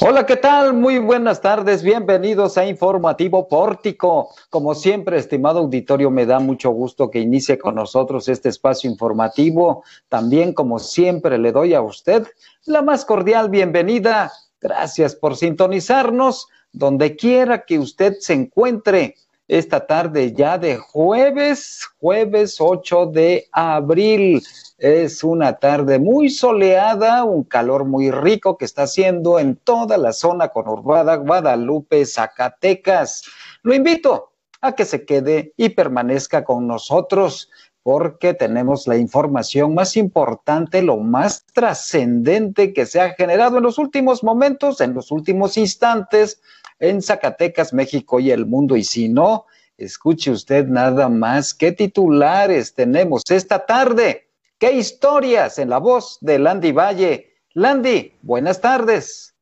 Hola, ¿qué tal? Muy buenas tardes, bienvenidos a Informativo Pórtico. Como siempre, estimado auditorio, me da mucho gusto que inicie con nosotros este espacio informativo. También, como siempre, le doy a usted la más cordial bienvenida. Gracias por sintonizarnos donde quiera que usted se encuentre esta tarde ya de jueves, jueves 8 de abril. Es una tarde muy soleada, un calor muy rico que está haciendo en toda la zona conurbada Guadalupe, Zacatecas. Lo invito a que se quede y permanezca con nosotros porque tenemos la información más importante, lo más trascendente que se ha generado en los últimos momentos, en los últimos instantes en Zacatecas, México y el mundo. Y si no, escuche usted nada más qué titulares tenemos esta tarde ¿Qué historias en la voz de Landy Valle? Landy, buenas tardes.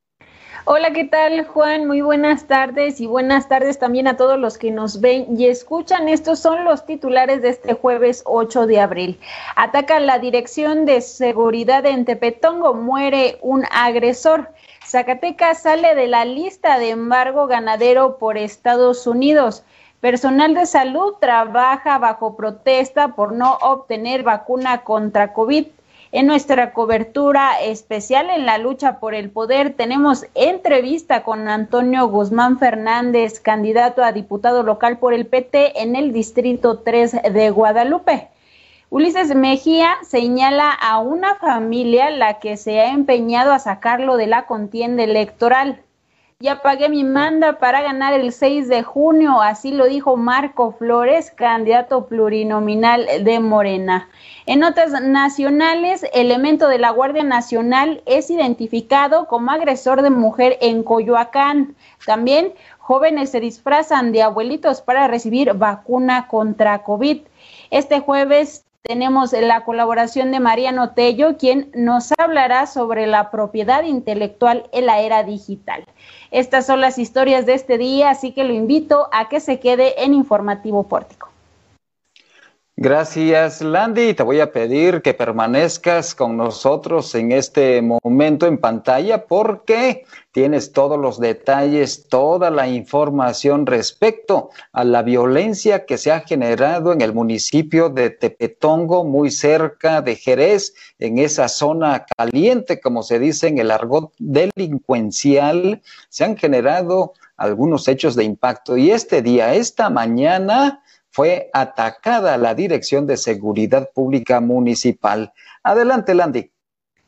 Hola, ¿qué tal Juan? Muy buenas tardes y buenas tardes también a todos los que nos ven y escuchan. Estos son los titulares de este jueves 8 de abril. Ataca la Dirección de Seguridad en Tepetongo, muere un agresor. Zacatecas sale de la lista de embargo ganadero por Estados Unidos. Personal de salud trabaja bajo protesta por no obtener vacuna contra COVID. En nuestra cobertura especial en la lucha por el poder tenemos entrevista con Antonio Guzmán Fernández, candidato a diputado local por el PT en el Distrito 3 de Guadalupe. Ulises Mejía señala a una familia la que se ha empeñado a sacarlo de la contienda electoral. Ya pagué mi manda para ganar el 6 de junio, así lo dijo Marco Flores, candidato plurinominal de Morena. En notas nacionales, elemento de la Guardia Nacional es identificado como agresor de mujer en Coyoacán. También jóvenes se disfrazan de abuelitos para recibir vacuna contra COVID. Este jueves tenemos la colaboración de Mariano Tello, quien nos hablará sobre la propiedad intelectual en la era digital. Estas son las historias de este día, así que lo invito a que se quede en Informativo Pórtico. Gracias, Landy. Te voy a pedir que permanezcas con nosotros en este momento en pantalla porque tienes todos los detalles, toda la información respecto a la violencia que se ha generado en el municipio de Tepetongo, muy cerca de Jerez, en esa zona caliente, como se dice en el argot delincuencial. Se han generado algunos hechos de impacto y este día, esta mañana, fue atacada la Dirección de Seguridad Pública Municipal. Adelante, Landy.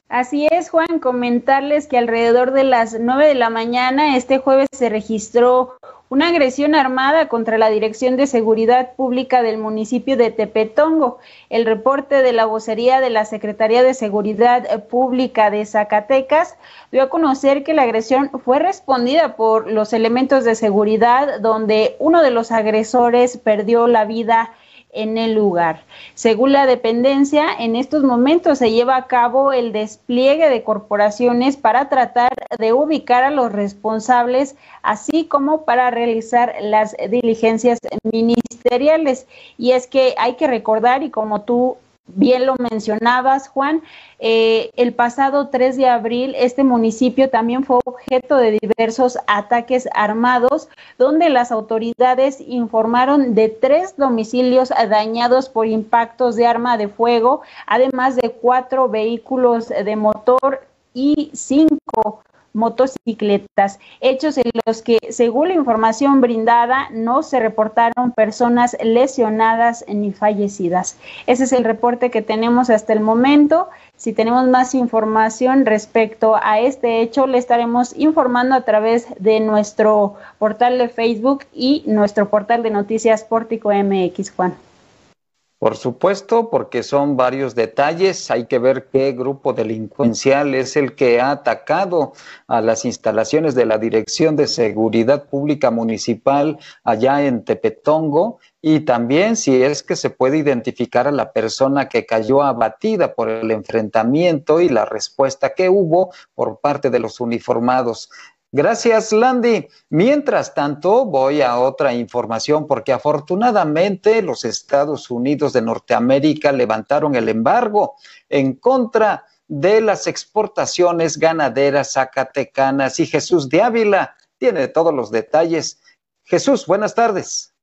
Así es, Juan, comentarles que alrededor de las nueve de la mañana este jueves se registró una agresión armada contra la Dirección de Seguridad Pública del municipio de Tepetongo. El reporte de la vocería de la Secretaría de Seguridad Pública de Zacatecas dio a conocer que la agresión fue respondida por los elementos de seguridad, donde uno de los agresores perdió la vida en el lugar. Según la dependencia, en estos momentos se lleva a cabo el despliegue de corporaciones para tratar de ubicar a los responsables, así como para realizar las diligencias ministeriales. Y es que hay que recordar, y como tú bien lo mencionabas, Juan, eh, el pasado 3 de abril este municipio también fue objeto de diversos ataques armados, donde las autoridades informaron de tres domicilios dañados por impactos de arma de fuego, además de cuatro vehículos de motor y cinco motocicletas, hechos en los que, según la información brindada, no se reportaron personas lesionadas ni fallecidas. Ese es el reporte que tenemos hasta el momento. Si tenemos más información respecto a este hecho, le estaremos informando a través de nuestro portal de Facebook y nuestro portal de noticias Pórtico MX, Juan. Por supuesto, porque son varios detalles. Hay que ver qué grupo delincuencial es el que ha atacado a las instalaciones de la Dirección de Seguridad Pública Municipal allá en Tepetongo y también si es que se puede identificar a la persona que cayó abatida por el enfrentamiento y la respuesta que hubo por parte de los uniformados. Gracias, Landy. Mientras tanto, voy a otra información porque afortunadamente los Estados Unidos de Norteamérica levantaron el embargo en contra de las exportaciones ganaderas zacatecanas. Y Jesús de Ávila tiene todos los detalles. Jesús, buenas tardes.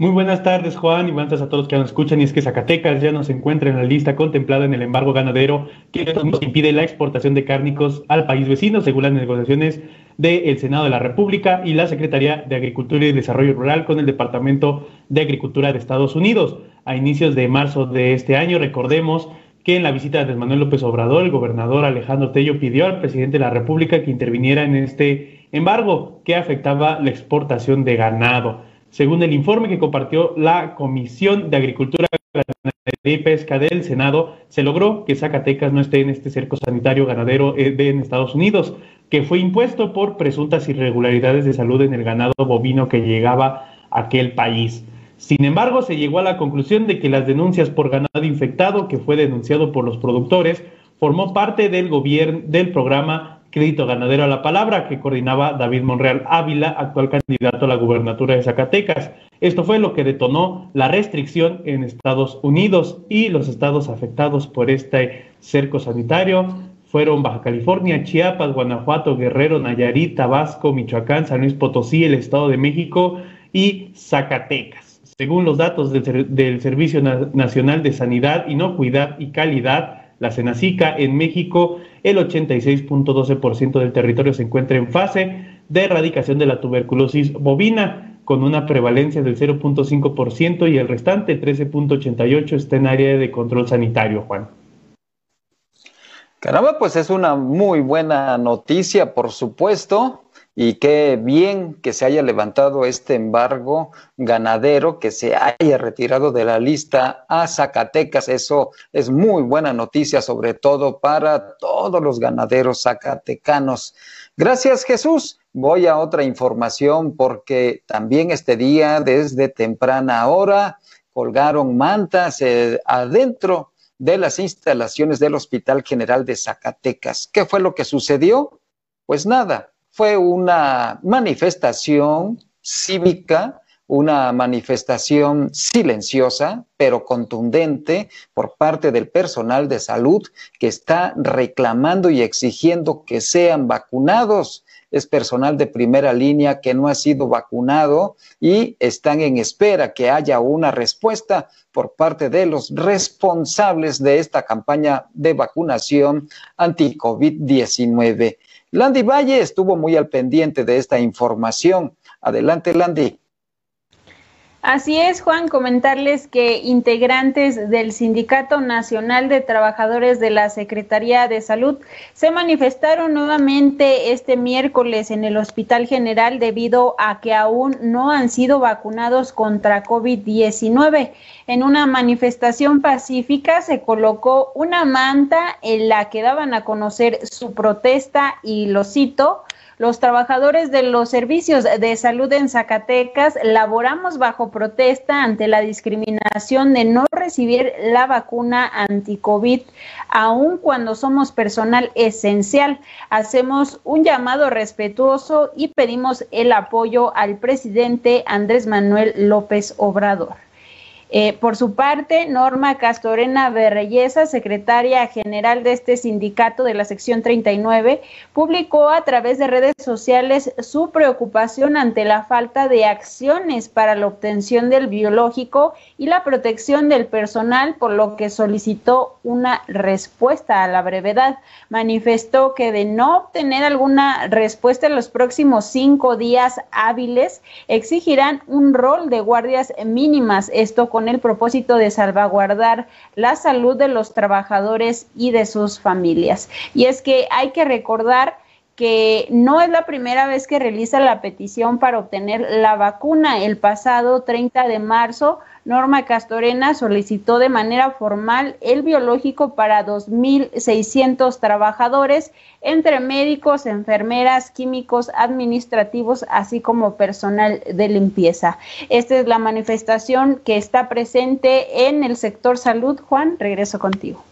Muy buenas tardes, Juan, y buenas a todos los que nos escuchan. Y es que Zacatecas ya no se encuentra en la lista contemplada en el embargo ganadero que impide la exportación de cárnicos al país vecino, según las negociaciones del Senado de la República y la Secretaría de Agricultura y Desarrollo Rural con el Departamento de Agricultura de Estados Unidos. A inicios de marzo de este año, recordemos que en la visita de Manuel López Obrador, el gobernador Alejandro Tello pidió al presidente de la República que interviniera en este embargo que afectaba la exportación de ganado. Según el informe que compartió la Comisión de Agricultura, Ganadería y Pesca del Senado, se logró que Zacatecas no esté en este cerco sanitario ganadero eh, en Estados Unidos, que fue impuesto por presuntas irregularidades de salud en el ganado bovino que llegaba a aquel país. Sin embargo, se llegó a la conclusión de que las denuncias por ganado infectado que fue denunciado por los productores formó parte del del programa Crédito Ganadero a la Palabra, que coordinaba David Monreal Ávila, actual candidato a la gubernatura de Zacatecas. Esto fue lo que detonó la restricción en Estados Unidos y los estados afectados por este cerco sanitario fueron Baja California, Chiapas, Guanajuato, Guerrero, Nayarit, Tabasco, Michoacán, San Luis Potosí, el Estado de México y Zacatecas. Según los datos del, del Servicio Nacional de Sanidad, Inocuidad y Calidad, la Senacica, en México, el 86.12% del territorio se encuentra en fase de erradicación de la tuberculosis bovina, con una prevalencia del 0.5% y el restante, 13.88%, está en área de control sanitario, Juan. Caramba, pues es una muy buena noticia, por supuesto y qué bien que se haya levantado este embargo ganadero, que se haya retirado de la lista a Zacatecas. Eso es muy buena noticia, sobre todo para todos los ganaderos zacatecanos. Gracias, Jesús. Voy a otra información porque también este día, desde temprana hora, colgaron mantas eh, adentro de las instalaciones del Hospital General de Zacatecas. ¿Qué fue lo que sucedió? Pues nada, fue una manifestación cívica, una manifestación silenciosa, pero contundente por parte del personal de salud que está reclamando y exigiendo que sean vacunados. Es personal de primera línea que no ha sido vacunado y están en espera que haya una respuesta por parte de los responsables de esta campaña de vacunación anti-COVID-19. Landy Valle estuvo muy al pendiente de esta información. Adelante, Landy. Así es, Juan, comentarles que integrantes del Sindicato Nacional de Trabajadores de la Secretaría de Salud se manifestaron nuevamente este miércoles en el Hospital General debido a que aún no han sido vacunados contra COVID-19. En una manifestación pacífica se colocó una manta en la que daban a conocer su protesta y lo cito, los trabajadores de los servicios de salud en Zacatecas laboramos bajo protesta ante la discriminación de no recibir la vacuna anti-COVID, aun cuando somos personal esencial. Hacemos un llamado respetuoso y pedimos el apoyo al presidente Andrés Manuel López Obrador. Eh, por su parte, Norma Castorena Berreyesa, secretaria general de este sindicato de la sección 39, publicó a través de redes sociales su preocupación ante la falta de acciones para la obtención del biológico y la protección del personal, por lo que solicitó una respuesta a la brevedad. Manifestó que de no obtener alguna respuesta en los próximos cinco días hábiles, exigirán un rol de guardias mínimas, esto con con el propósito de salvaguardar la salud de los trabajadores y de sus familias. Y es que hay que recordar que no es la primera vez que realiza la petición para obtener la vacuna. El pasado 30 de marzo, Norma Castorena solicitó de manera formal el biológico para 2.600 trabajadores, entre médicos, enfermeras, químicos, administrativos, así como personal de limpieza. Esta es la manifestación que está presente en el sector salud. Juan, regreso contigo.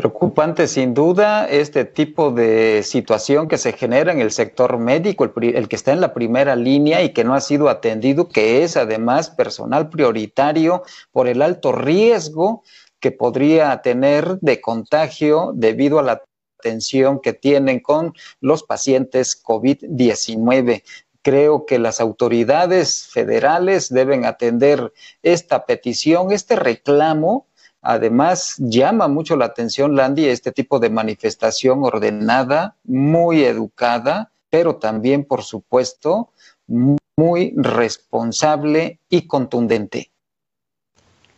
Preocupante sin duda este tipo de situación que se genera en el sector médico, el, que está en la primera línea y que no ha sido atendido, que es además personal prioritario por el alto riesgo que podría tener de contagio debido a la atención que tienen con los pacientes COVID-19. Creo que las autoridades federales deben atender esta petición, este reclamo Además, llama mucho la atención, Landy, este tipo de manifestación ordenada, muy educada, pero también, por supuesto, muy responsable y contundente.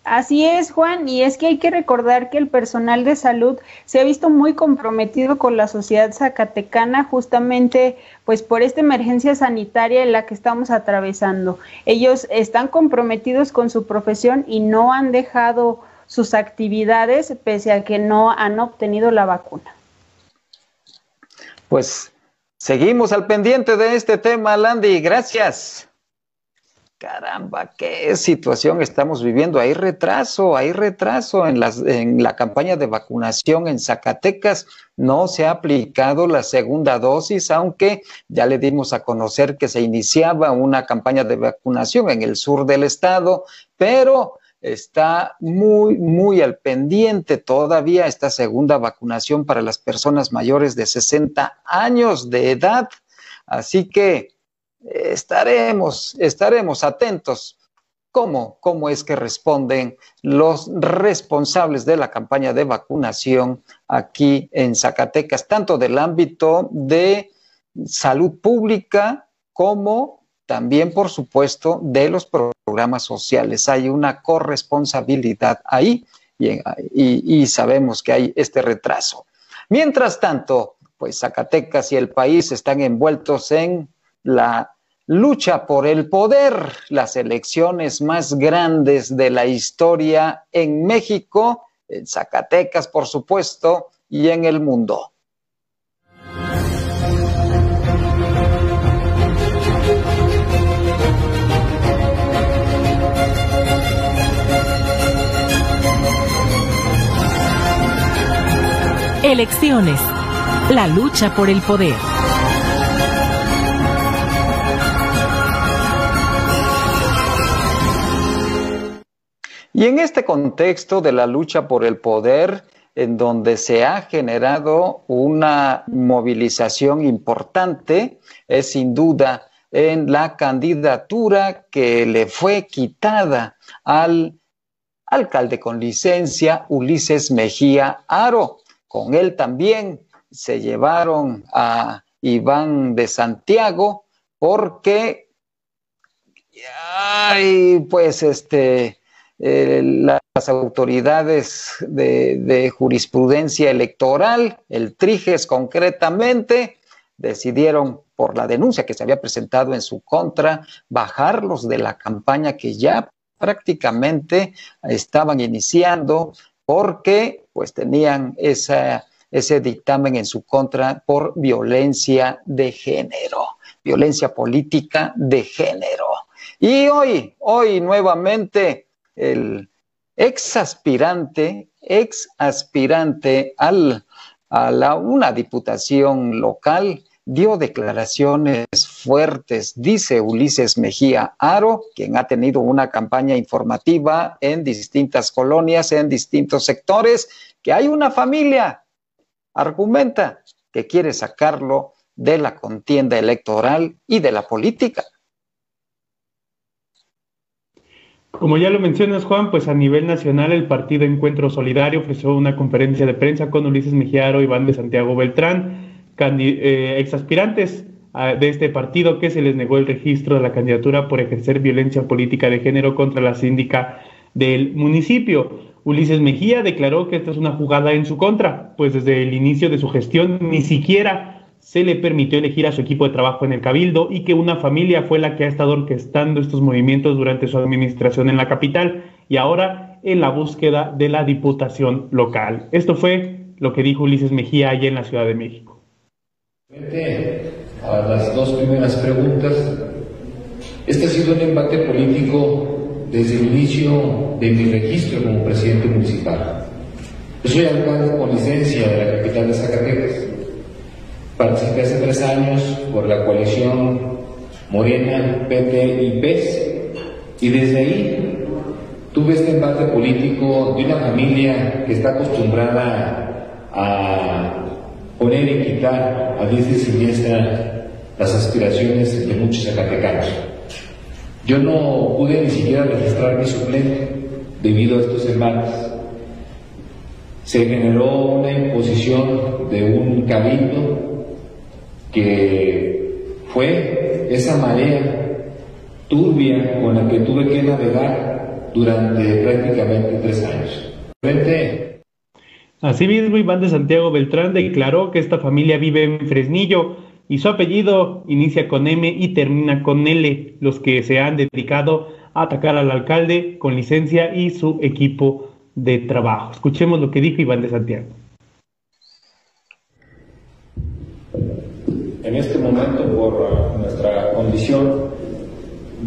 Así es, Juan, y es que hay que recordar que el personal de salud se ha visto muy comprometido con la sociedad zacatecana justamente pues por esta emergencia sanitaria en la que estamos atravesando. Ellos están comprometidos con su profesión y no han dejado sus actividades pese a que no han obtenido la vacuna. Pues seguimos al pendiente de este tema, Landy. Gracias. Caramba, qué situación estamos viviendo. Hay retraso, hay retraso en, las, en la campaña de vacunación en Zacatecas. No se ha aplicado la segunda dosis, aunque ya le dimos a conocer que se iniciaba una campaña de vacunación en el sur del estado, pero está muy, muy al pendiente todavía esta segunda vacunación para las personas mayores de 60 años de edad. Así que estaremos, estaremos atentos cómo, cómo es que responden los responsables de la campaña de vacunación aquí en Zacatecas, tanto del ámbito de salud pública como también, por supuesto, de los programas sociales. Hay una corresponsabilidad ahí y, sabemos que hay este retraso. Mientras tanto, pues Zacatecas y el país están envueltos en la lucha por el poder, las elecciones más grandes de la historia en México, en Zacatecas, por supuesto, y en el mundo. Elecciones. La lucha por el poder. Y en este contexto de la lucha por el poder, en donde se ha generado una movilización importante, es sin duda en la candidatura que le fue quitada al alcalde con licencia Ulises Mejía Aro. Con él también se llevaron a Iván de Santiago porque pues este eh, las autoridades de, de, jurisprudencia electoral, el Triges concretamente, decidieron por la denuncia que se había presentado en su contra, bajarlos de la campaña que ya prácticamente estaban iniciando, porque pues tenían ese dictamen en su contra por violencia de género, violencia política de género. Y hoy, hoy nuevamente el ex aspirante, ex aspirante al, a una diputación local, dio declaraciones fuertes, dice Ulises Mejía Aro, quien ha tenido una campaña informativa en distintas colonias, en distintos sectores, que hay una familia, argumenta, que quiere sacarlo de la contienda electoral y de la política. Como ya lo mencionas, Juan, pues a nivel nacional el Partido Encuentro Solidario ofreció una conferencia de prensa con Ulises Mejía Aro y Iván de Santiago Beltrán eh, exaspirantes ah, de este partido que se les negó el registro de la candidatura por ejercer violencia política de género contra la síndica del municipio. Ulises Mejía declaró que esta es una jugada en su contra, pues desde el inicio de su gestión ni siquiera se le permitió elegir a su equipo de trabajo en el Cabildo y que una familia fue la que ha estado orquestando estos movimientos durante su administración en la capital y ahora en la búsqueda de la diputación local. Esto fue lo que dijo Ulises Mejía allá en la Ciudad de México. A las dos primeras preguntas, este ha sido un embate político desde el inicio de mi registro como presidente municipal. Yo soy alcalde con licencia de la capital de Zacatecas. Participé hace tres años por la coalición Morena, PT y PES. Y desde ahí tuve este embate político de una familia que está acostumbrada a poner y quitar a diestra y siniestra las aspiraciones de muchos zacatecanos. Yo no pude ni siquiera registrar mi suplente debido a estos embates. Se generó una imposición de un cabildo que fue esa marea turbia con la que tuve que navegar durante prácticamente tres años. Asimismo, Iván de Santiago Beltrán declaró que esta familia vive en Fresnillo y su apellido inicia con M y termina con L, los que se han dedicado a atacar al alcalde con licencia y su equipo de trabajo. Escuchemos lo que dijo Iván de Santiago. En este momento, por nuestra condición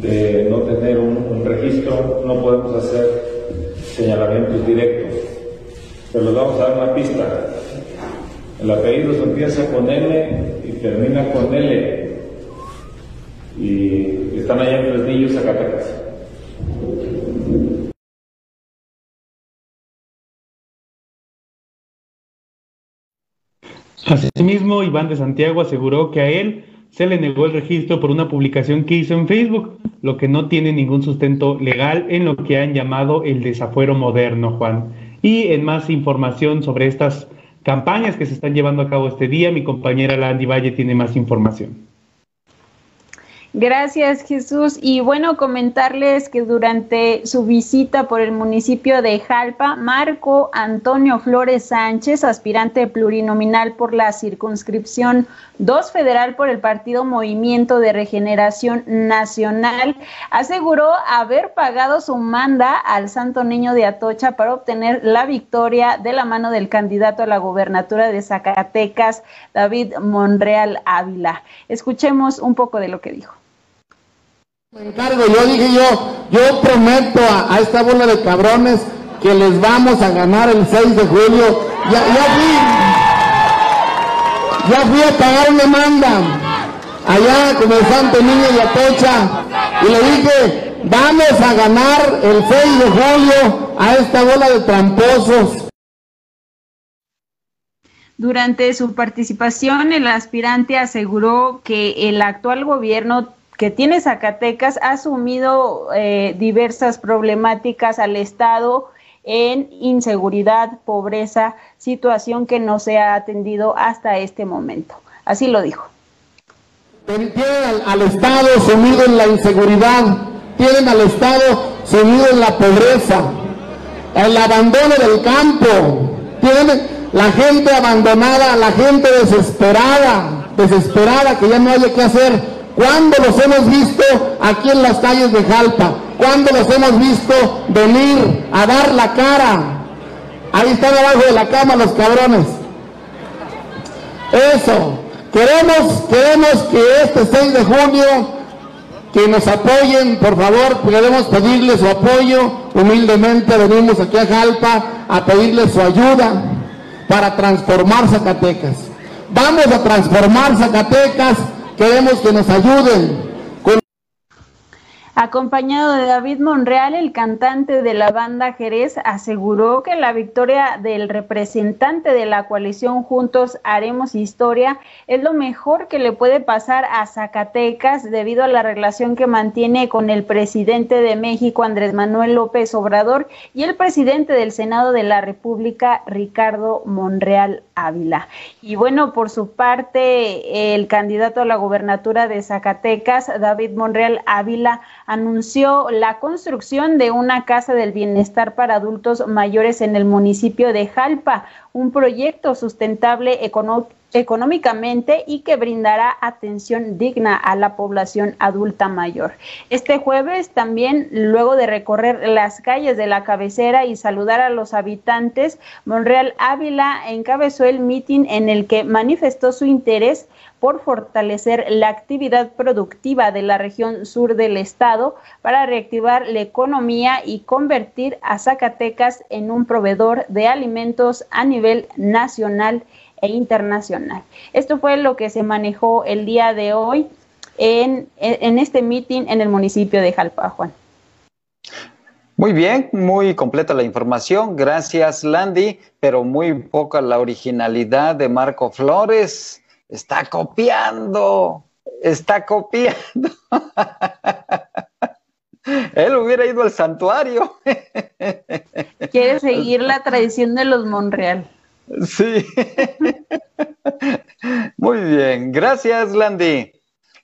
de no tener un, un registro, no podemos hacer señalamientos directos. Pero les vamos a dar una pista. El apellido se empieza con L y termina con L. Y están allá en Fresnillo, Zacatecas. Asimismo, Iván de Santiago aseguró que a él se le negó el registro por una publicación que hizo en Facebook, lo que no tiene ningún sustento legal en lo que han llamado el desafuero moderno, Juan. Y en más información sobre estas campañas que se están llevando a cabo este día, mi compañera Landy Valle tiene más información. Gracias Jesús. Y bueno, comentarles que durante su visita por el municipio de Jalpa, Marco Antonio Flores Sánchez, aspirante plurinominal por la circunscripción 2 federal por el partido Movimiento de Regeneración Nacional, aseguró haber pagado su manda al Santo Niño de Atocha para obtener la victoria de la mano del candidato a la gobernatura de Zacatecas, David Monreal Ávila. Escuchemos un poco de lo que dijo. Yo dije yo, yo prometo a, esta bola de cabrones que les vamos a ganar el 6 de julio. Ya, fui, ya fui a pagar manda allá con el Santo Niño de Atocha y le dije, vamos a ganar el 6 de julio a esta bola de tramposos. Durante su participación, el aspirante aseguró que el actual gobierno que tiene Zacatecas ha asumido eh, diversas problemáticas al Estado en inseguridad, pobreza, situación que no se ha atendido hasta este momento. Así lo dijo. Tienen al, al Estado sumido en la inseguridad, tienen al Estado sumido en la pobreza, el abandono del campo, tienen la gente abandonada, la gente desesperada, desesperada que ya no haya que hacer ¿Cuándo los hemos visto aquí en las calles de Jalpa? ¿Cuándo los hemos visto venir a dar la cara? Ahí están abajo de la cama los cabrones. Eso. Queremos, queremos que este 6 de junio, que nos apoyen, por favor, queremos pedirles su apoyo. Humildemente venimos aquí a Jalpa a pedirles su ayuda para transformar Zacatecas. Vamos a transformar Zacatecas Queremos que nos ayuden. Acompañado de David Monreal, el cantante de la banda Jerez aseguró que la victoria del representante de la coalición Juntos Haremos Historia es lo mejor que le puede pasar a Zacatecas debido a la relación que mantiene con el presidente de México, Andrés Manuel López Obrador, y el presidente del Senado de la República, Ricardo Monreal Ávila. Y bueno, por su parte, el candidato a la gubernatura de Zacatecas, David Monreal Ávila, anunció la construcción de una casa del bienestar para adultos mayores en el municipio de Jalpa, un proyecto sustentable económicamente y que brindará atención digna a la población adulta mayor. Este jueves también, luego de recorrer las calles de la cabecera y saludar a los habitantes, Monreal Ávila encabezó el mitin en el que manifestó su interés por fortalecer la actividad productiva de la región sur del estado para reactivar la economía y convertir a Zacatecas en un proveedor de alimentos a nivel nacional e internacional. Esto fue lo que se manejó el día de hoy en, este meeting en el municipio de Jalpa, Muy bien, muy completa la información. Gracias, Landy, pero muy poca la originalidad de Marco Flores. Está copiando, está copiando. Él hubiera ido al santuario. Quiere seguir la tradición de los Monreal. Sí. Muy bien, gracias Landy.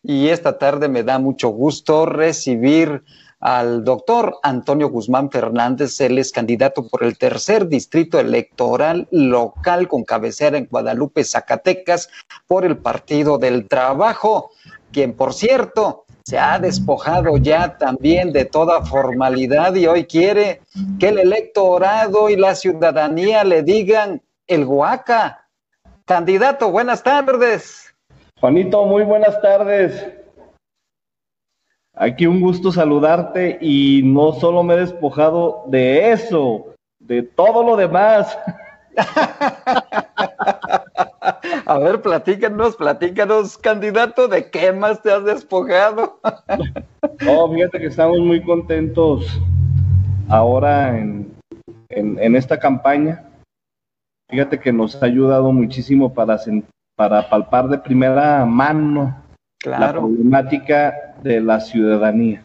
Y esta tarde me da mucho gusto recibir al doctor Antonio Guzmán Fernández. Él es candidato por el tercer distrito electoral local con cabecera en Guadalupe, Zacatecas, por el Partido del Trabajo, quien por cierto se ha despojado ya también de toda formalidad y hoy quiere que el electorado y la ciudadanía le digan el Huaca. Candidato, buenas tardes. Juanito, muy buenas tardes. Aquí un gusto saludarte y no solo me he despojado de eso, de todo lo demás. A ver, platícanos, platícanos, candidato, ¿de qué más te has despojado? No, fíjate que estamos muy contentos ahora en, en esta campaña fíjate que nos ha ayudado muchísimo para, para palpar de primera mano la problemática de la ciudadanía.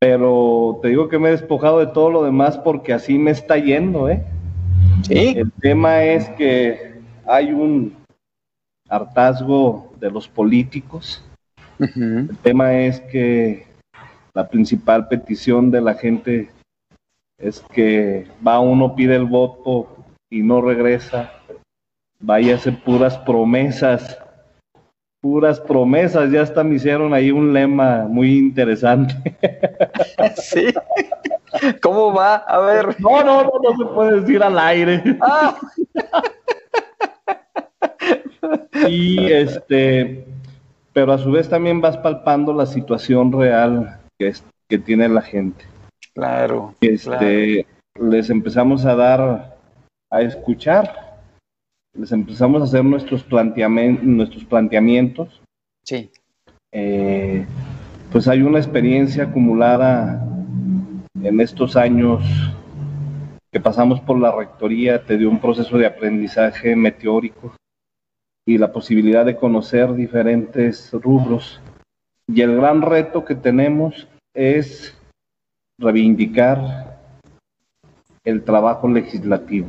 Pero te digo que me he despojado de todo lo demás porque así me está yendo, ¿eh? Sí. El tema es que hay un hartazgo de los políticos. El tema es que la principal petición de la gente es que va uno, pide el voto y no regresa. Váyase puras promesas, puras promesas. Ya hasta me hicieron ahí un lema muy interesante. Sí. ¿Cómo va? A ver. No, no, no, no se puede decir al aire. Ah. Y este, pero a su vez también vas palpando la situación real que, que tiene la gente. Claro. Este, les empezamos a dar a escuchar, les empezamos a hacer nuestros, planteamientos, nuestros planteamientos. Sí. Eh, pues hay una experiencia acumulada en estos años que pasamos por la rectoría, te dio un proceso de aprendizaje meteórico y la posibilidad de conocer diferentes rubros. Y el gran reto que tenemos es reivindicar el trabajo legislativo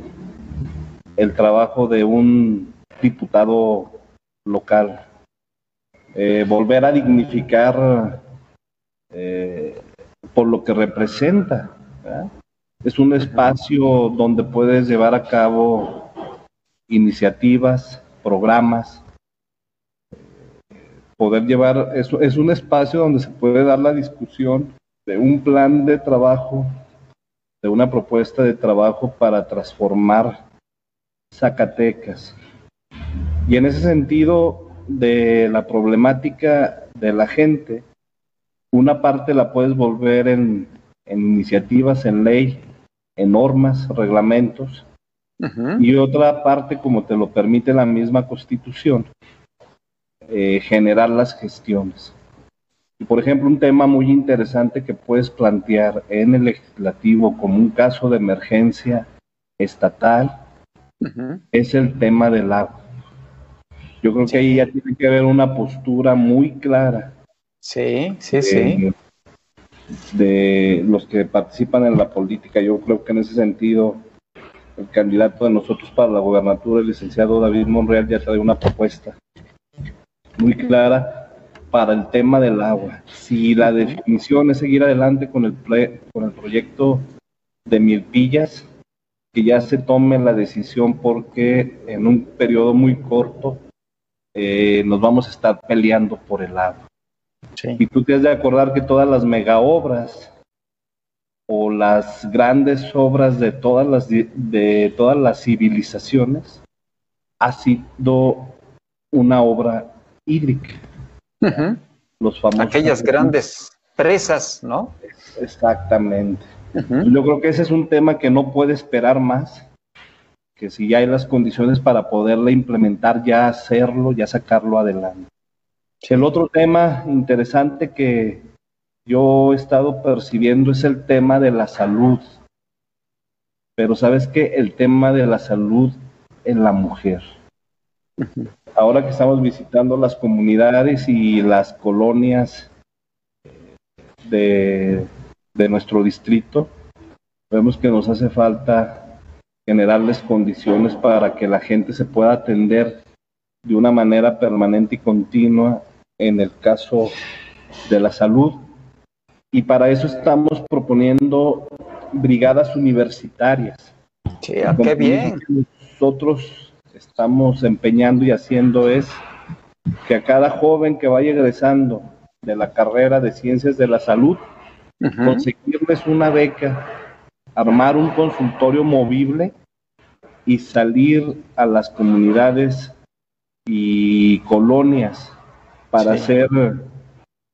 el trabajo de un diputado local, eh, volver a dignificar eh, por lo que representa. Es un espacio donde puedes llevar a cabo iniciativas, programas, poder llevar, es, es un espacio donde se puede dar la discusión de un plan de trabajo, de una propuesta de trabajo para transformar Zacatecas. Y en ese sentido de la problemática de la gente, una parte la puedes volver en, iniciativas, en ley, en normas, reglamentos, y otra parte, como te lo permite la misma constitución, eh, generar las gestiones. Y por ejemplo, un tema muy interesante que puedes plantear en el legislativo como un caso de emergencia estatal es el tema del agua. Yo creo que ahí ya tiene que haber una postura muy clara. Sí, sí, sí. De los que participan en la política. Yo creo que en ese sentido, el candidato de nosotros para la gobernatura, el licenciado David Monreal, ya trae una propuesta muy clara para el tema del agua. Si la definición es seguir adelante con el, con el proyecto de Milpillas, que ya se tome la decisión porque en un periodo muy corto eh, nos vamos a estar peleando por el agua. Y tú te has de acordar que todas las mega obras o las grandes obras de todas las, de todas las civilizaciones ha sido una obra hídrica. Los famosos Aquellas grandes presas, ¿no? Exactamente. Yo creo que ese es un tema que no puede esperar más, que si ya hay las condiciones para poderla implementar, ya hacerlo, ya sacarlo adelante. El otro tema interesante que yo he estado percibiendo es el tema de la salud. Pero sabes que el tema de la salud en la mujer. Ahora que estamos visitando las comunidades y las colonias de, de nuestro distrito, vemos que nos hace falta generarles condiciones para que la gente se pueda atender de una manera permanente y continua en el caso de la salud. Y para eso estamos proponiendo brigadas universitarias. Sí, ah, qué bien. Nosotros estamos empeñando y haciendo es que a cada joven que vaya egresando de la carrera de ciencias de la salud, conseguirles una beca, armar un consultorio movible y salir a las comunidades y colonias para hacer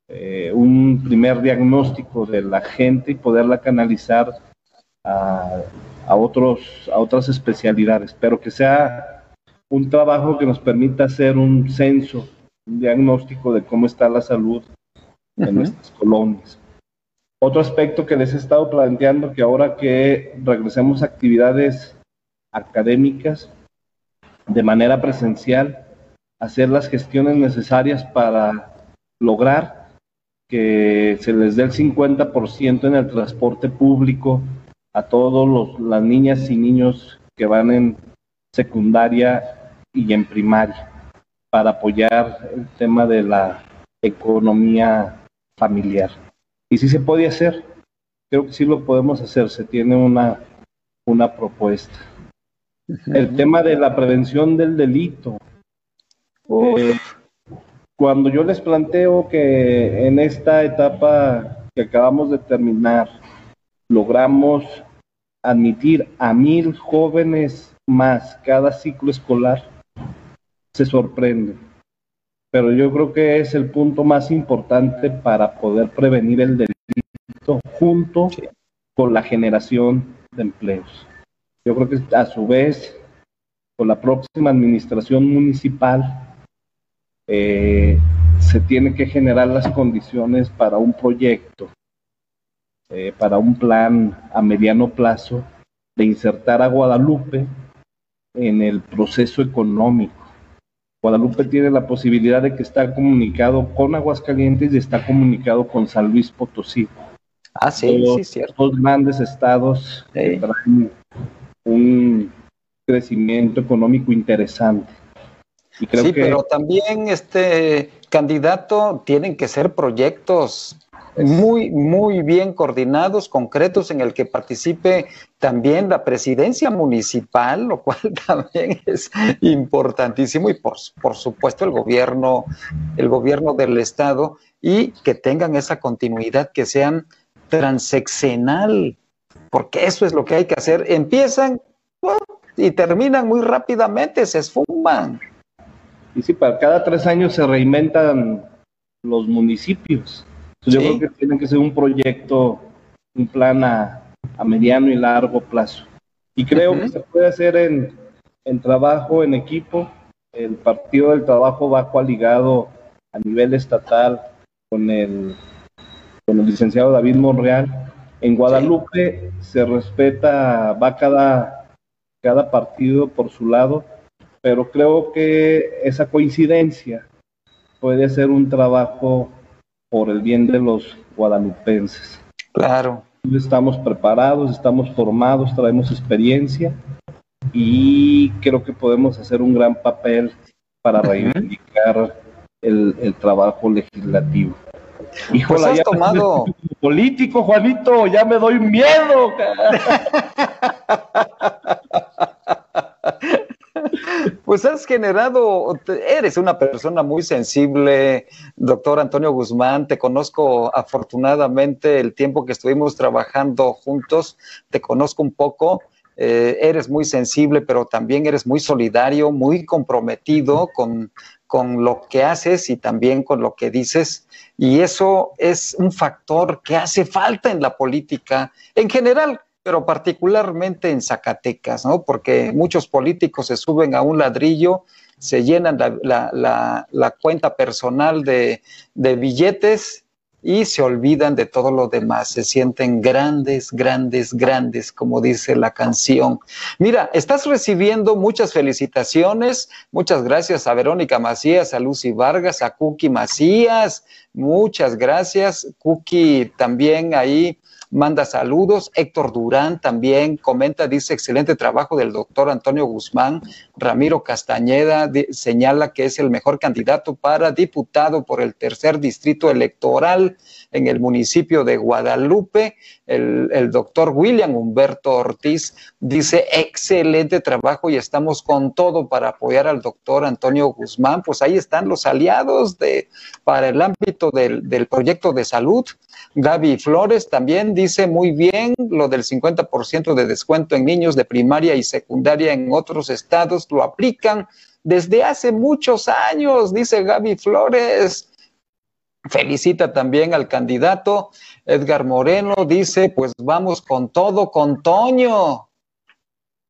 eh, un primer diagnóstico de la gente y poderla canalizar a, a, otros, a otras especialidades, pero que sea un trabajo que nos permita hacer un censo, un diagnóstico de cómo está la salud en nuestras colonias. Otro aspecto que les he estado planteando, que ahora que regresemos a actividades académicas de manera presencial, hacer las gestiones necesarias para lograr que se les dé el 50% en el transporte público a todos las niñas y niños que van en secundaria y en primaria para apoyar el tema de la economía familiar. Y si se puede hacer, creo que sí lo podemos hacer, se tiene una, una propuesta. El tema de la prevención del delito. Eh, cuando yo les planteo que en esta etapa que acabamos de terminar, logramos admitir a mil jóvenes más cada ciclo escolar, se sorprende pero yo creo que es el punto más importante para poder prevenir el delito junto con la generación de empleos. Yo creo que a su vez, con la próxima administración municipal, eh, se tiene que generar las condiciones para un proyecto, eh, para un plan a mediano plazo de insertar a Guadalupe en el proceso económico Guadalupe tiene la posibilidad de que está comunicado con Aguascalientes y está comunicado con San Luis Potosí. Ah, sí, sí, cierto. Dos grandes estados que traen un crecimiento económico interesante. sí, pero también este candidato tienen que ser proyectos muy, muy bien coordinados, concretos, en el que participe también la presidencia municipal, lo cual también es importantísimo, y por, por supuesto el gobierno, el gobierno del estado, y que tengan esa continuidad, que sean transeccional, porque eso es lo que hay que hacer. Empiezan y terminan muy rápidamente, se esfuman. Y sí, para cada tres años se reinventan los municipios. Yo creo que tiene que ser un proyecto, un plan a, mediano y largo plazo. Y creo que se puede hacer en, en, trabajo, en equipo. El Partido del Trabajo va coaligado a nivel estatal con el, con el licenciado David Monreal. En Guadalupe se respeta, va cada, cada partido por su lado, pero creo que esa coincidencia puede ser un trabajo por el bien de los guadalupenses. Claro. Estamos preparados, estamos formados, traemos experiencia y creo que podemos hacer un gran papel para reivindicar el, trabajo legislativo. Híjole, pues has tomado político, Juanito, ya me doy miedo. Pues has generado, eres una persona muy sensible, doctor Antonio Guzmán, te conozco afortunadamente el tiempo que estuvimos trabajando juntos, te conozco un poco, eh, eres muy sensible, pero también eres muy solidario, muy comprometido con, con lo que haces y también con lo que dices. Y eso es un factor que hace falta en la política en general pero particularmente en Zacatecas, ¿no? Porque muchos políticos se suben a un ladrillo, se llenan la, cuenta personal de, de billetes y se olvidan de todo lo demás, se sienten grandes, grandes, grandes, como dice la canción. Mira, estás recibiendo muchas felicitaciones, muchas gracias a Verónica Macías, a Lucy Vargas, a Cookie Macías, muchas gracias. Cookie también ahí manda saludos. Héctor Durán también comenta, dice, excelente trabajo del doctor Antonio Guzmán. Ramiro Castañeda señala que es el mejor candidato para diputado por el tercer distrito electoral en el municipio de Guadalupe. El, el doctor William Humberto Ortiz dice, excelente trabajo y estamos con todo para apoyar al doctor Antonio Guzmán. Pues ahí están los aliados de, para el ámbito del, del proyecto de salud. Gaby Flores también dice muy bien lo del 50% de descuento en niños de primaria y secundaria en otros estados, lo aplican desde hace muchos años, dice Gaby Flores. Felicita también al candidato Edgar Moreno, dice, pues vamos con todo, con Toño.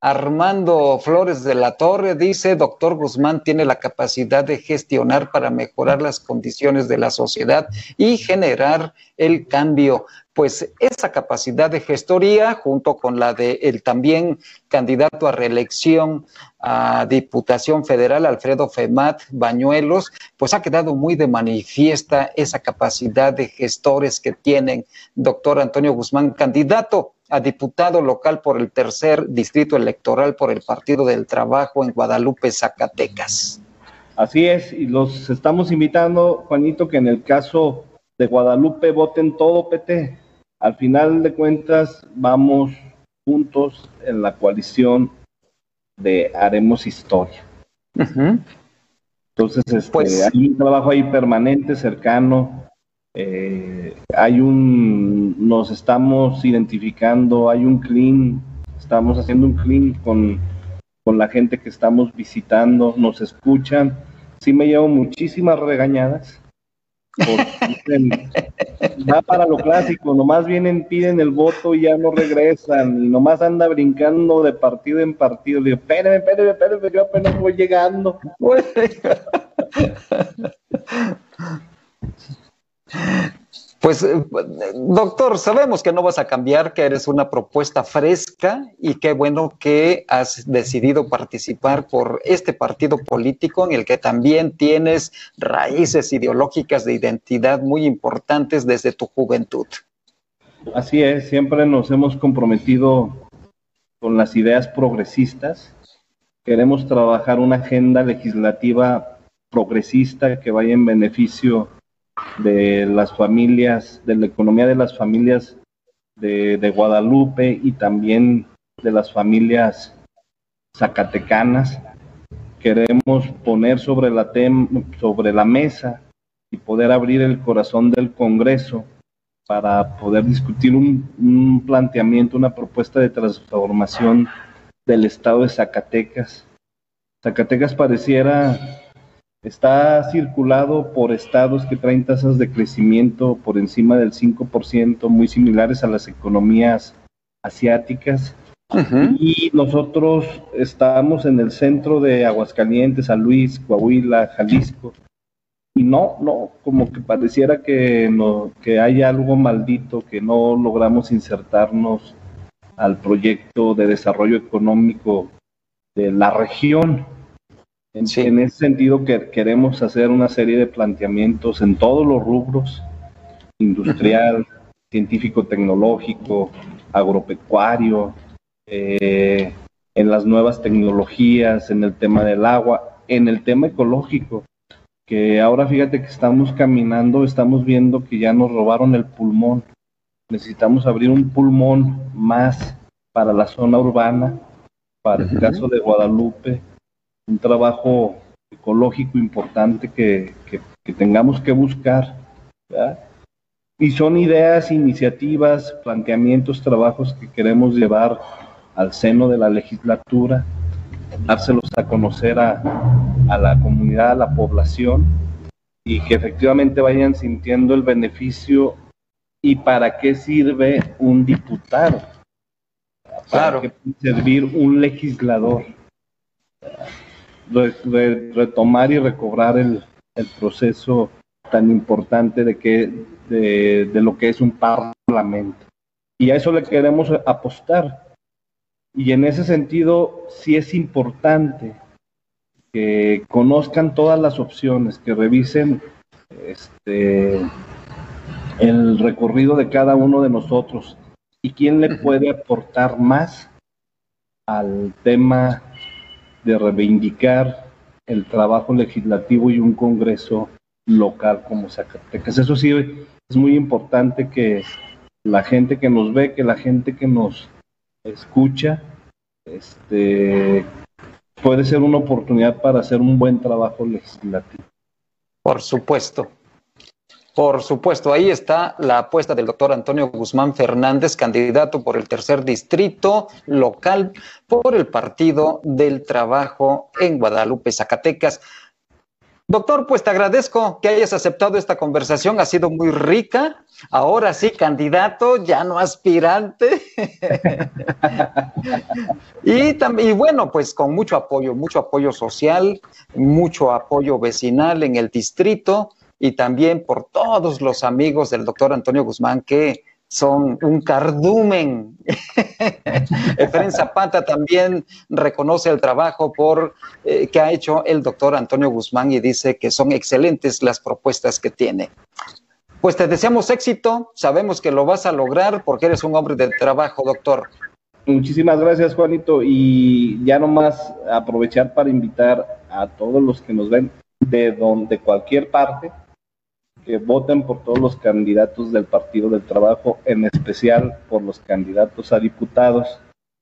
Armando Flores de la Torre dice, doctor Guzmán tiene la capacidad de gestionar para mejorar las condiciones de la sociedad y generar el cambio. Pues esa capacidad de gestoría, junto con la de el también candidato a reelección a Diputación Federal, Alfredo Femat Bañuelos, pues ha quedado muy de manifiesta esa capacidad de gestores que tienen doctor Antonio Guzmán, candidato a diputado local por el tercer distrito electoral por el Partido del Trabajo en Guadalupe, Zacatecas. Así es, y los estamos invitando, Juanito, que en el caso de Guadalupe voten todo PT. Al final de cuentas, vamos juntos en la coalición de Haremos Historia. Entonces, este, pues hay un trabajo ahí permanente, cercano, eh, hay un, nos estamos identificando, hay un clean, estamos haciendo un clean con, con la gente que estamos visitando, nos escuchan. Sí me llevo muchísimas regañadas. va para lo clásico, nomás vienen, piden el voto y ya no regresan, y nomás anda brincando de partido en partido. Le digo, espérame, espérame, espérame, yo apenas voy llegando. Pues, eh, doctor, sabemos que no vas a cambiar, que eres una propuesta fresca y qué bueno que has decidido participar por este partido político en el que también tienes raíces ideológicas de identidad muy importantes desde tu juventud. Así es, siempre nos hemos comprometido con las ideas progresistas. Queremos trabajar una agenda legislativa progresista que vaya en beneficio de las familias, de la economía de las familias de, Guadalupe y también de las familias zacatecanas. Queremos poner sobre la, sobre la mesa y poder abrir el corazón del Congreso para poder discutir un, un, planteamiento, una propuesta de transformación del estado de Zacatecas. Zacatecas pareciera Está circulado por estados que traen tasas de crecimiento por encima del 5%, muy similares a las economías asiáticas. Y nosotros estamos en el centro de Aguascalientes, San Luis, Coahuila, Jalisco. Y no, no, como que pareciera que, no, que hay algo maldito, que no logramos insertarnos al proyecto de desarrollo económico de la región. En, ese sentido que queremos hacer una serie de planteamientos en todos los rubros, industrial, científico tecnológico, agropecuario, eh, en las nuevas tecnologías, en el tema del agua, en el tema ecológico. que ahora fíjate que estamos caminando, estamos viendo que ya nos robaron el pulmón. Necesitamos abrir un pulmón más para la zona urbana, para el caso de Guadalupe, un trabajo ecológico importante que, tengamos que buscar. Y son ideas, iniciativas, planteamientos, trabajos que queremos llevar al seno de la legislatura, dárselos a conocer a, a la comunidad, a la población, y que efectivamente vayan sintiendo el beneficio y para qué sirve un diputado Claro. que servir un legislador. Retomar y recobrar el, proceso tan importante de, que, de, lo que es un parlamento. Y a eso le queremos apostar. Y en ese sentido, sí es importante que conozcan todas las opciones, que revisen este, el recorrido de cada uno de nosotros, y quién le puede aportar más al tema de reivindicar el trabajo legislativo y un Congreso local como Zacatecas. Eso sí, es muy importante que la gente que nos ve, que la gente que nos escucha, este, puede ser una oportunidad para hacer un buen trabajo legislativo. Por supuesto. Por supuesto, ahí está la apuesta del doctor Antonio Guzmán Fernández, candidato por el tercer distrito local por el Partido del Trabajo en Guadalupe, Zacatecas. Doctor, pues te agradezco que hayas aceptado esta conversación, ha sido muy rica. Ahora sí, candidato, ya no aspirante. y, y bueno, pues con mucho apoyo, mucho apoyo social, mucho apoyo vecinal en el distrito y también por todos los amigos del doctor Antonio Guzmán que son un cardumen. Efren Zapata también reconoce el trabajo por, eh, que ha hecho el doctor Antonio Guzmán y dice que son excelentes las propuestas que tiene. Pues te deseamos éxito, sabemos que lo vas a lograr porque eres un hombre de trabajo, doctor. Muchísimas gracias, Juanito. Y ya nomás aprovechar para invitar a todos los que nos ven de donde cualquier parte que voten por todos los candidatos del Partido del Trabajo, en especial por los candidatos a diputados,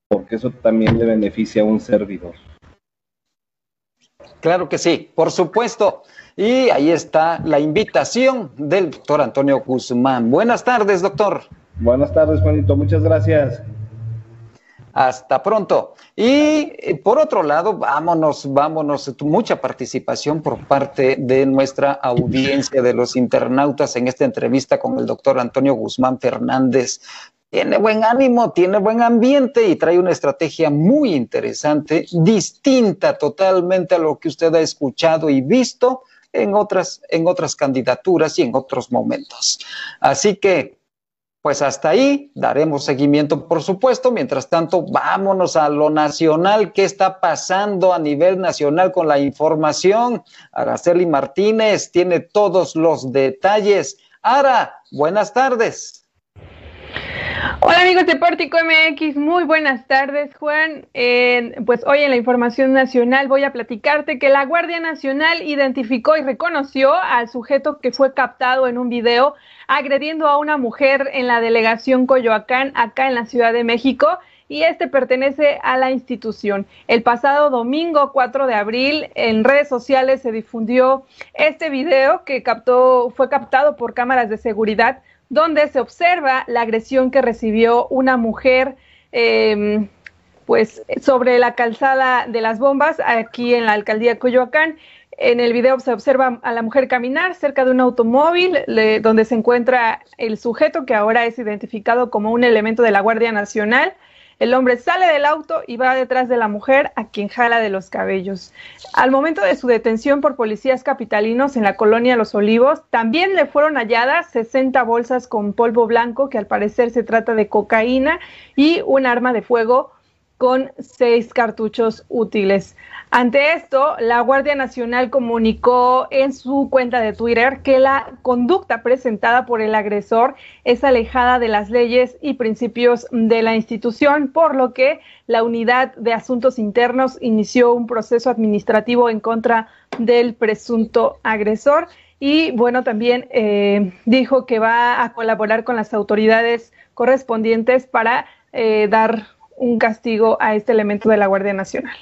porque eso también le beneficia a un servidor. Claro que sí, por supuesto. Y ahí está la invitación del doctor Antonio Guzmán. Buenas tardes, doctor. Buenas tardes, Juanito. Muchas gracias. Hasta pronto. Y eh, por otro lado, vámonos, vámonos, mucha participación por parte de nuestra audiencia, de los internautas en esta entrevista con el doctor Antonio Guzmán Fernández. Tiene buen ánimo, tiene buen ambiente y trae una estrategia muy interesante, distinta totalmente a lo que usted ha escuchado y visto en otras, en otras candidaturas y en otros momentos. Así que pues hasta ahí daremos seguimiento, por supuesto. Mientras tanto, vámonos a lo nacional. ¿Qué está pasando a nivel nacional con la información? Araceli Martínez tiene todos los detalles. Ara, buenas tardes. Hola amigos de Pórtico MX, muy buenas tardes Juan. pues hoy en la información nacional voy a platicarte que la Guardia Nacional identificó y reconoció al sujeto que fue captado en un video agrediendo a una mujer en la delegación Coyoacán, acá en la Ciudad de México. Y este pertenece a la institución. El pasado domingo 4 de abril en redes sociales se difundió este video que captó, fue captado por cámaras de seguridad donde se observa la agresión que recibió una mujer em, pues sobre la calzada de las bombas aquí en la alcaldía de Coyoacán. En el video se observa a la mujer caminar cerca de un automóvil donde se encuentra el sujeto que ahora es identificado como un elemento de la Guardia Nacional. El hombre sale del auto y va detrás de la mujer a quien jala de los cabellos. Al momento de su detención por policías capitalinos en la colonia Los Olivos, también le fueron halladas 60 bolsas con polvo blanco, que al parecer se trata de cocaína, y un arma de fuego con seis cartuchos útiles. Ante esto, la Guardia Nacional comunicó en su cuenta de Twitter que la conducta presentada por el agresor es alejada de las leyes y principios de la institución, por lo que la Unidad de Asuntos Internos inició un proceso administrativo en contra del presunto agresor y bueno, también eh, dijo que va a colaborar con las autoridades correspondientes para eh, dar un castigo a este elemento de la Guardia Nacional.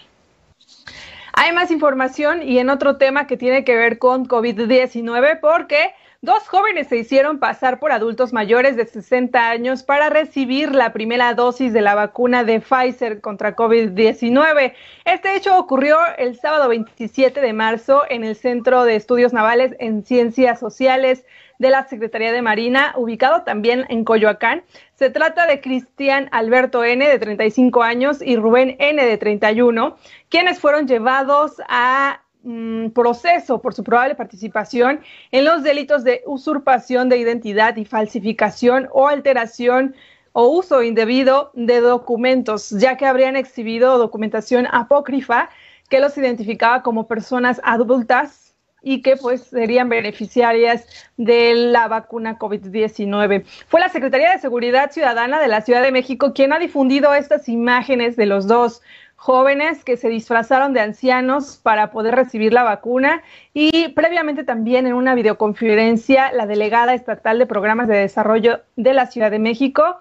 Hay más información y en otro tema que tiene que ver con COVID-19 porque dos jóvenes se hicieron pasar por adultos mayores de 60 años para recibir la primera dosis de la vacuna de Pfizer contra COVID-19. Este hecho ocurrió el sábado 27 de marzo en el Centro de Estudios Navales en Ciencias Sociales de la Secretaría de Marina, ubicado también en Coyoacán. Se trata de Cristian Alberto N, de 35 años, y Rubén N, de 31, quienes fueron llevados a mm, proceso por su probable participación en los delitos de usurpación de identidad y falsificación o alteración o uso indebido de documentos, ya que habrían exhibido documentación apócrifa que los identificaba como personas adultas y que pues serían beneficiarias de la vacuna COVID-19. Fue la Secretaría de Seguridad Ciudadana de la Ciudad de México quien ha difundido estas imágenes de los dos jóvenes que se disfrazaron de ancianos para poder recibir la vacuna y previamente también en una videoconferencia la delegada estatal de programas de desarrollo de la Ciudad de México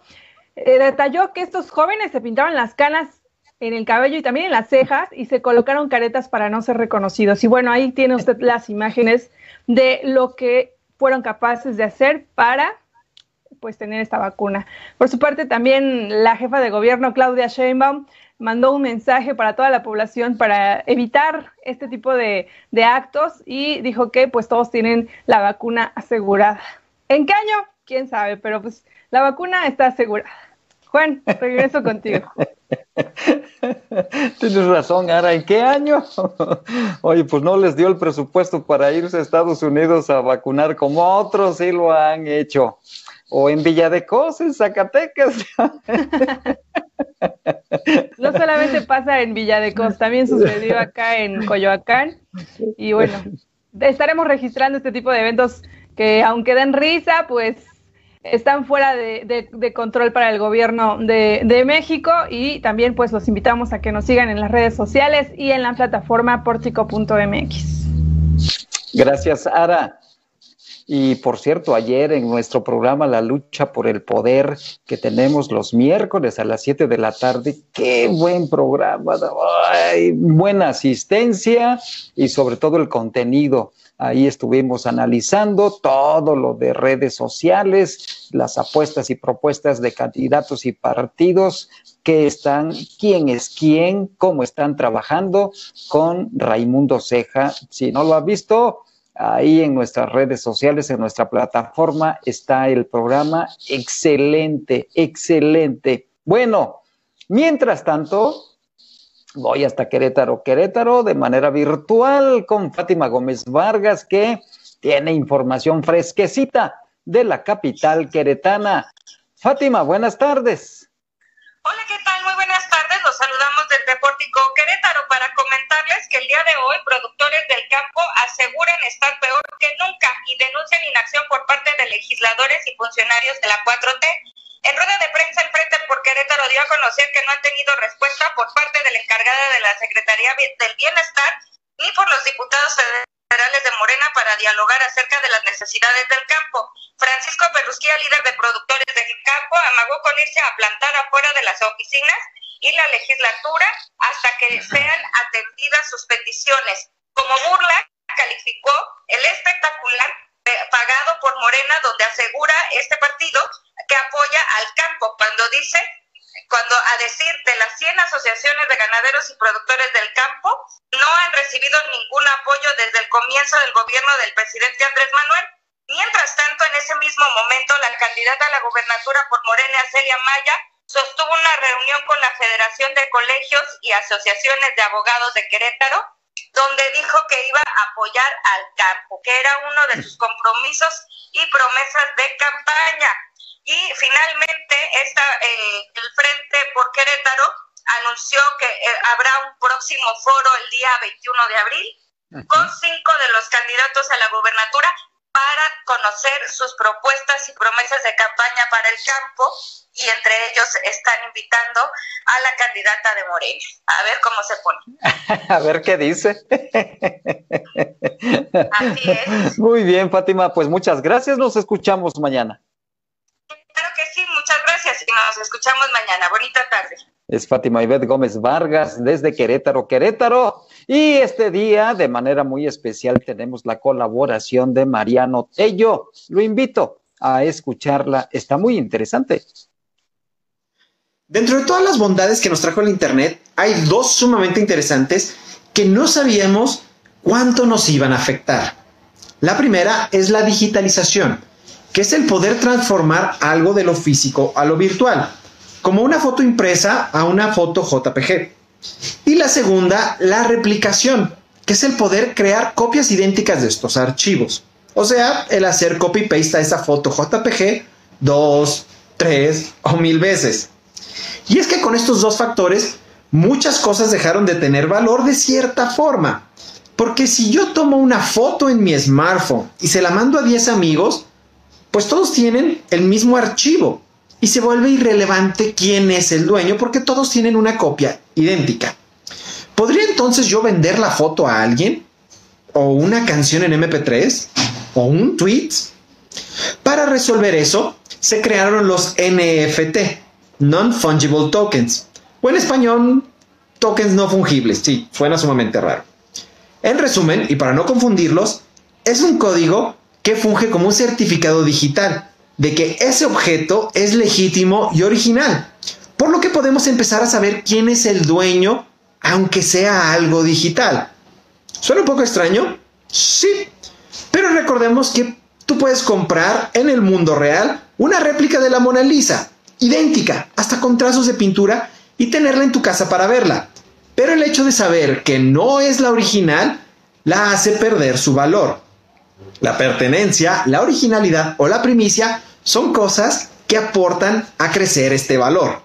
eh, detalló que estos jóvenes se pintaron las canas en el cabello y también en las cejas y se colocaron caretas para no ser reconocidos. Y bueno, ahí tiene usted las imágenes de lo que fueron capaces de hacer para pues tener esta vacuna. Por su parte, también la jefa de gobierno, Claudia Sheinbaum, mandó un mensaje para toda la población para evitar este tipo de, actos y dijo que pues todos tienen la vacuna asegurada. ¿En qué año? Quién sabe, pero pues la vacuna está asegurada. Juan, regreso contigo. Tienes razón, Ara. ¿En qué año? Oye, pues no les dio el presupuesto para irse a Estados Unidos a vacunar como otros sí lo han hecho. O en Villa de Cos, en Zacatecas. No solamente pasa en Villa de Cos, también sucedió acá en Coyoacán. Y bueno, estaremos registrando este tipo de eventos que aunque den risa, pues están fuera de, control para el gobierno de, México y también pues los invitamos a que nos sigan en las redes sociales y en la plataforma portico.mx. Gracias, Ara. Y por cierto, ayer en nuestro programa La lucha por el poder que tenemos los miércoles a las 7 de la tarde, qué buen programa, buena asistencia y sobre todo el contenido Ahí estuvimos analizando todo lo de redes sociales, las apuestas y propuestas de candidatos y partidos, qué están, quién es quién, cómo están trabajando con Raimundo Ceja. Si no lo ha visto, ahí en nuestras redes sociales, en nuestra plataforma, está el programa. Excelente, excelente. Bueno, mientras tanto, Voy hasta Querétaro, Querétaro de manera virtual con Fátima Gómez Vargas que tiene información fresquecita de la capital queretana. Fátima, buenas tardes. Hola, ¿qué tal? Saludamos desde Pórtico Querétaro para comentarles que el día de hoy productores del campo aseguran estar peor que nunca y denuncian inacción por parte de legisladores y funcionarios de la 4T en rueda de prensa, el Frente por Querétaro dio a conocer que no han tenido respuesta por parte de la encargada de la Secretaría del Bienestar ni por los diputados federales de Morena para dialogar acerca de las necesidades del campo. Francisco Perusquía, líder de productores del campo, amagó con irse a plantar afuera de las oficinas y la legislatura hasta que sean atendidas sus peticiones. Como burla, calificó el espectacular pagado por Morena, donde asegura este partido que apoya al campo, cuando dice, cuando a decir de las 100 asociaciones de ganaderos y productores del campo, no han recibido ningún apoyo desde el comienzo del gobierno del presidente Andrés Manuel. Mientras tanto, en ese mismo momento, la candidata a la gobernatura por Morena, Celia Maya, sostuvo una reunión con la Federación de Colegios y Asociaciones de Abogados de Querétaro, donde dijo que iba a apoyar al campo, que era uno de sus compromisos y promesas de campaña. Y finalmente esta, el Frente por Querétaro anunció que eh, habrá un próximo foro el día 21 de abril con cinco de los candidatos a la gubernatura para conocer sus propuestas y promesas de campaña para el campo y entre ellos están invitando a la candidata de Morena. A ver cómo se pone. a ver qué dice. Así es. Muy bien, Fátima, pues muchas gracias. Nos escuchamos mañana. Claro que sí, muchas gracias y nos escuchamos mañana. Bonita tarde. Es Fátima Ivette Gómez Vargas desde Querétaro, Querétaro. Y este día, de manera muy especial, tenemos la colaboración de Mariano Tello. Lo invito a escucharla, está muy interesante. Dentro de todas las bondades que nos trajo el Internet, hay dos sumamente interesantes que no sabíamos cuánto nos iban a afectar. La primera es la digitalización, que es el poder transformar algo de lo físico a lo virtual, como una foto impresa a una foto JPG. Y la segunda, la replicación, que es el poder crear copias idénticas de estos archivos. O sea, el hacer copy-paste a esa foto JPG dos, tres o mil veces. Y es que con estos dos factores, muchas cosas dejaron de tener valor de cierta forma. Porque si yo tomo una foto en mi smartphone y se la mando a 10 amigos, pues todos tienen el mismo archivo y se vuelve irrelevante quién es el dueño porque todos tienen una copia idéntica. ¿Podría entonces yo vender la foto a alguien? ¿O una canción en MP3? ¿O un tweet? Para resolver eso, se crearon los NFT, Non-Fungible Tokens, o en español, tokens no fungibles. Sí, suena sumamente raro. En resumen, y para no confundirlos, es un código que funge como un certificado digital de que ese objeto es legítimo y original, por lo que podemos empezar a saber quién es el dueño, aunque sea algo digital. ¿Suena un poco extraño? Sí, pero recordemos que tú puedes comprar en el mundo real una réplica de la Mona Lisa, idéntica, hasta con trazos de pintura, y tenerla en tu casa para verla. Pero el hecho de saber que no es la original la hace perder su valor. La pertenencia, la originalidad o la primicia son cosas que aportan a crecer este valor.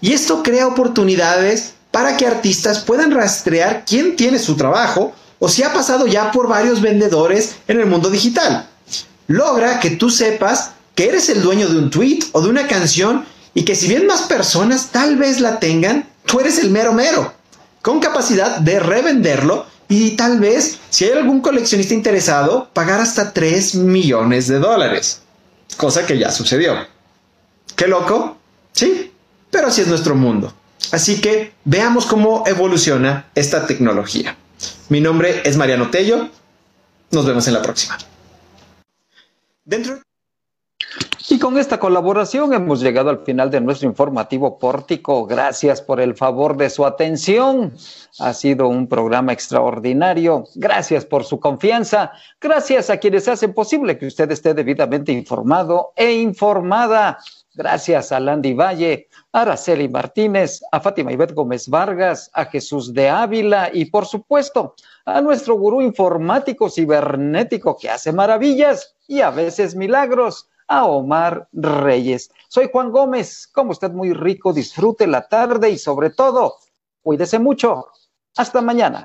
Y esto crea oportunidades para que artistas puedan rastrear quién tiene su trabajo o si ha pasado ya por varios vendedores en el mundo digital. Logra que tú sepas que eres el dueño de un tweet o de una canción y que si bien más personas tal vez la tengan, tú eres el mero mero, con capacidad de revenderlo y tal vez, si hay algún coleccionista interesado, pagar hasta 3 millones de dólares. Cosa que ya sucedió. ¿Qué loco? Sí, pero así es nuestro mundo. Así que veamos cómo evoluciona esta tecnología. Mi nombre es Mariano Tello. Nos vemos en la próxima. Dentro y con esta colaboración hemos llegado al final de nuestro informativo pórtico. Gracias por el favor de su atención. Ha sido un programa extraordinario. Gracias por su confianza. Gracias a quienes hacen posible que usted esté debidamente informado e informada. Gracias a Landy Valle, a Araceli Martínez, a Fátima Ibet Gómez Vargas, a Jesús de Ávila y, por supuesto, a nuestro gurú informático cibernético que hace maravillas y a veces milagros a Omar Reyes. Soy Juan Gómez, como usted muy rico, disfrute la tarde y sobre todo, cuídese mucho. Hasta mañana.